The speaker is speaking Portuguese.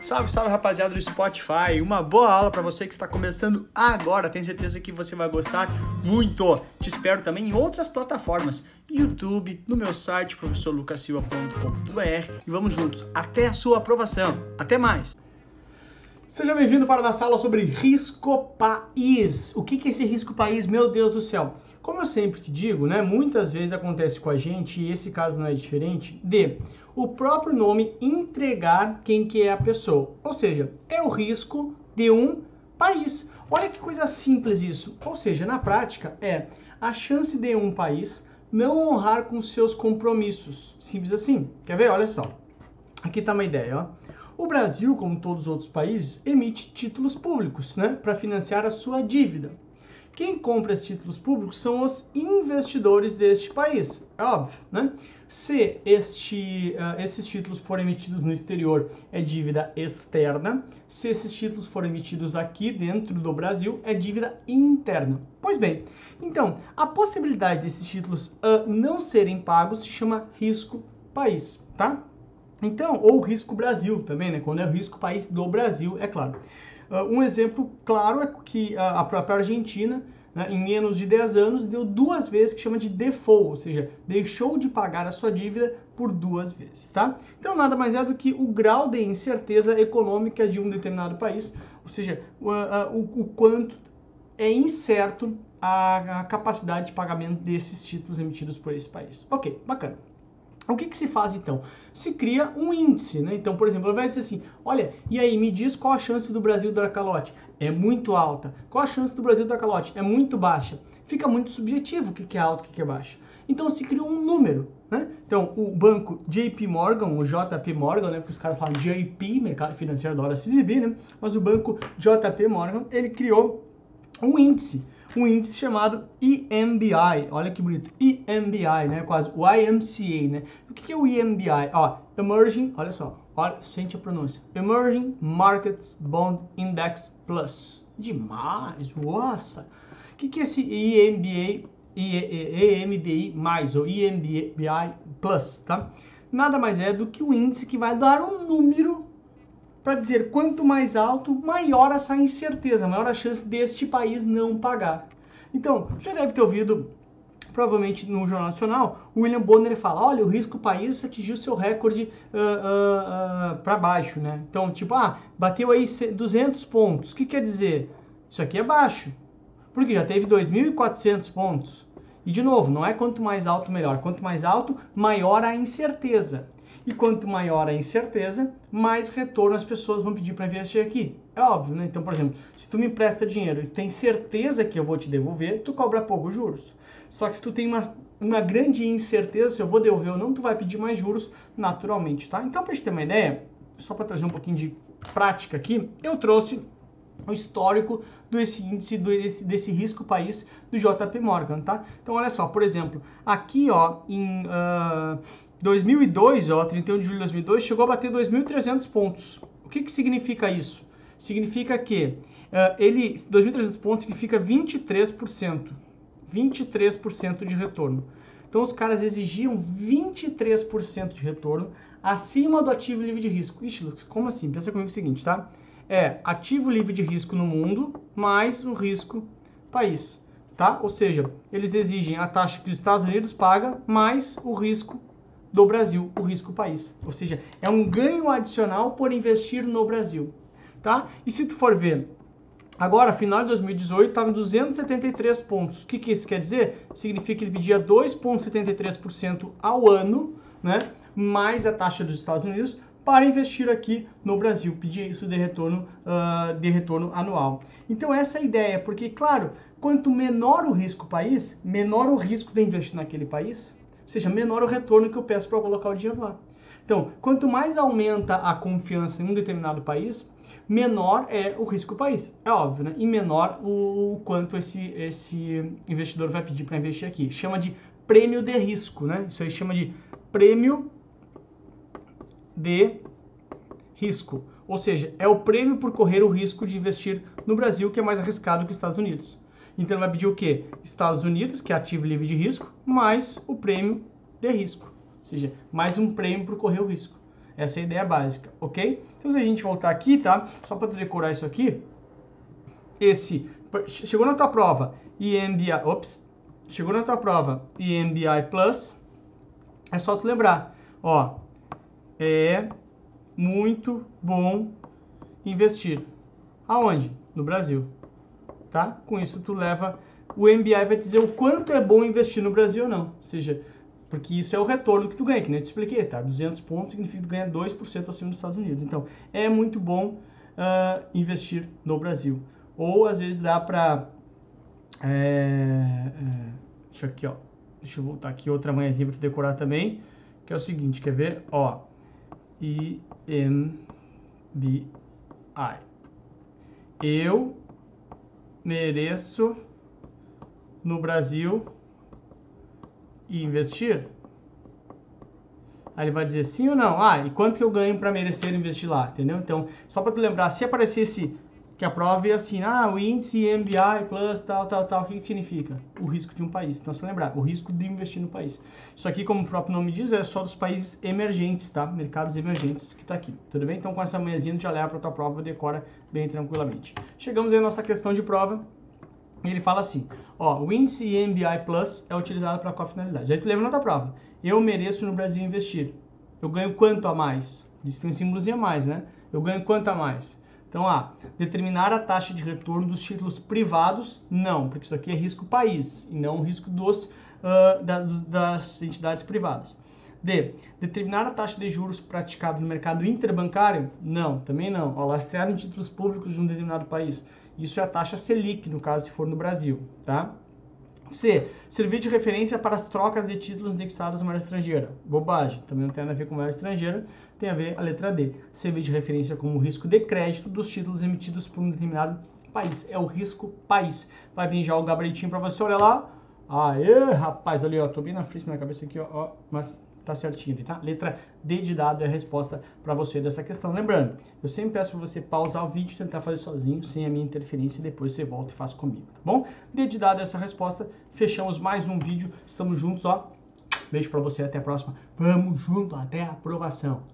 Salve, salve rapaziada do Spotify. Uma boa aula para você que está começando agora. Tenho certeza que você vai gostar muito. Te espero também em outras plataformas, YouTube, no meu site professorlucasilva.com.br e vamos juntos até a sua aprovação. Até mais. Seja bem-vindo para a nossa aula sobre risco país. O que é esse risco país? Meu Deus do céu. Como eu sempre te digo, né, muitas vezes acontece com a gente, e esse caso não é diferente, de o próprio nome entregar quem que é a pessoa. Ou seja, é o risco de um país. Olha que coisa simples isso. Ou seja, na prática é a chance de um país não honrar com seus compromissos. Simples assim. Quer ver? Olha só. Aqui está uma ideia, ó. O Brasil, como todos os outros países, emite títulos públicos, né, para financiar a sua dívida. Quem compra esses títulos públicos são os investidores deste país, é óbvio, né? Se este, uh, esses títulos forem emitidos no exterior, é dívida externa. Se esses títulos forem emitidos aqui dentro do Brasil, é dívida interna. Pois bem, então, a possibilidade desses títulos uh, não serem pagos se chama risco país, tá? Então, ou risco Brasil também, né? Quando é o risco país do Brasil, é claro. Uh, um exemplo claro é que a própria Argentina né, em menos de 10 anos, deu duas vezes, que chama de default, ou seja, deixou de pagar a sua dívida por duas vezes, tá? Então, nada mais é do que o grau de incerteza econômica de um determinado país, ou seja, o, o, o quanto é incerto a, a capacidade de pagamento desses títulos emitidos por esse país. Ok, bacana. O que, que, se faz então? Se cria um índice, né? Então, por exemplo, ao invés de dizer assim, olha, e aí, me diz qual a chance do Brasil dar calote? É muito alta. Qual a chance do Brasil dar calote? É muito baixa. Fica muito subjetivo o que é alto o que é baixo. Então, se cria um número, né? Então, o banco JP Morgan, o JP Morgan, né? Porque os caras falam JP, mercado financeiro da hora se exibir, né? Mas o banco JP Morgan, ele criou um índice um índice chamado EMBI. Olha que bonito. EMBI, né? Quase o IMCA, né? O que é o EMBI? Ó, Emerging, olha só, olha, sente a pronúncia. Emerging Markets Bond Index Plus. Demais, nossa! O que é esse EMBA, EMBI mais, ou EMBI Plus, tá? Nada mais é do que o índice que vai dar um número para dizer quanto mais alto, maior essa incerteza, maior a chance deste país não pagar. Então, já deve ter ouvido, provavelmente no Jornal Nacional, o William Bonner fala, olha, o risco país atingiu seu recorde uh, uh, uh, para baixo, né? Então, tipo, ah, bateu aí 200 pontos. O que quer dizer? Isso aqui é baixo, porque já teve 2.400 pontos. E, de novo, não é quanto mais alto, melhor. Quanto mais alto, maior a incerteza. E quanto maior a incerteza, mais retorno as pessoas vão pedir para investir aqui. É óbvio, né? Então, por exemplo, se tu me empresta dinheiro e tem certeza que eu vou te devolver, tu cobra pouco juros. Só que se tu tem uma, uma grande incerteza se eu vou devolver ou não, tu vai pedir mais juros naturalmente, tá? Então, para gente ter uma ideia, só para trazer um pouquinho de prática aqui, eu trouxe o histórico desse índice desse, desse risco país do JP Morgan, tá? Então olha só, por exemplo, aqui ó, em uh, 2002, ó, 31 de julho de 2002, chegou a bater 2.300 pontos. O que, que significa isso? Significa que uh, ele, 2.300 pontos significa 23%. 23% de retorno. Então os caras exigiam 23% de retorno acima do ativo livre de risco. Ixi, Lucas, como assim? Pensa comigo o seguinte, tá? É ativo livre de risco no mundo mais o risco país, tá? Ou seja, eles exigem a taxa que os Estados Unidos paga mais o risco do Brasil, o risco país. Ou seja, é um ganho adicional por investir no Brasil, tá? E se tu for ver, agora, final de 2018, estava em 273 pontos. O que, que isso quer dizer? Significa que ele pedia 2,73% ao ano, né? Mais a taxa dos Estados Unidos para investir aqui no Brasil, pedir isso de retorno, uh, de retorno anual. Então essa é a ideia, porque claro, quanto menor o risco país, menor o risco de investir naquele país, ou seja, menor o retorno que eu peço para colocar o dinheiro lá. Então, quanto mais aumenta a confiança em um determinado país, menor é o risco do país. É óbvio, né? E menor o, quanto esse, esse investidor vai pedir para investir aqui. Chama de prêmio de risco, né? Isso aí chama de prêmio de risco. Ou seja, é o prêmio por correr o risco de investir no Brasil, que é mais arriscado que os Estados Unidos. Então vai pedir o quê? Estados Unidos, que é ativo livre de risco, mais o prêmio de risco. Ou seja, mais um prêmio para correr o risco. Essa é a ideia básica, ok? Então, se a gente voltar aqui, tá? Só para decorar isso aqui, esse chegou na tua prova EMBI, ops, chegou na tua prova EMBI Plus, é só tu lembrar, ó, é muito bom investir. Aonde? No Brasil, tá? Com isso tu leva o MBI vai dizer o quanto é bom investir no Brasil ou não. Ou seja, porque isso é o retorno que tu ganha, que nem eu te expliquei, tá? 200 pontos significa que tu ganha 2% acima dos Estados Unidos. Então, é muito bom uh, investir no Brasil. Ou, às vezes, dá para... É, é, deixa aqui, ó. Deixa eu voltar aqui outra manhãzinha para decorar também, que é o seguinte, quer ver? Ó, IMBI. Eu mereço no Brasil investir? Aí ele vai dizer sim ou não. Ah, e quanto que eu ganho para merecer investir lá, entendeu? Então, só para tu lembrar, se aparecesse que a prova assim, ah, o índice MBI plus tal, tal, tal, o que, que significa? O risco de um país. Então, se lembrar, o risco de investir no país. Isso aqui, como o próprio nome diz, é só dos países emergentes, tá? Mercados emergentes que está aqui, tudo bem? Então, com essa manhãzinha, já leva para tua prova decora bem tranquilamente. Chegamos aí à nossa questão de prova. E ele fala assim, ó, o índice MBI Plus é utilizado para qual finalidade? Aí tu lembra na tua prova. Eu mereço no Brasil investir. Eu ganho quanto a mais? Isso tem um símbolozinho a mais, né? Eu ganho quanto a mais? Então, ah, determinar a taxa de retorno dos títulos privados, não, porque isso aqui é risco país e não risco dos, uh, da, das entidades privadas. D. Determinar a taxa de juros praticada no mercado interbancário? Não, também não. Ó, lastrear em títulos públicos de um determinado país. Isso é a taxa Selic, no caso, se for no Brasil, tá? C. Servir de referência para as trocas de títulos indexados à moeda estrangeira. Bobagem, também não tem nada a ver com moeda estrangeira, tem a ver a letra D. Servir de referência como risco de crédito dos títulos emitidos por um determinado país. É o risco país. Vai vir já o gabaritinho para você, olha lá. Aê, rapaz, ali, ó, tô bem na frente na cabeça aqui, ó, ó mas tá certinho ali, tá? Letra D de dado é a resposta para você dessa questão. Lembrando, eu sempre peço para você pausar o vídeo tentar fazer sozinho, sem a minha interferência, e depois você volta e faz comigo, tá bom? D de dado é essa resposta. Fechamos mais um vídeo. Estamos juntos, ó. Beijo para você, até a próxima. Vamos junto até a aprovação.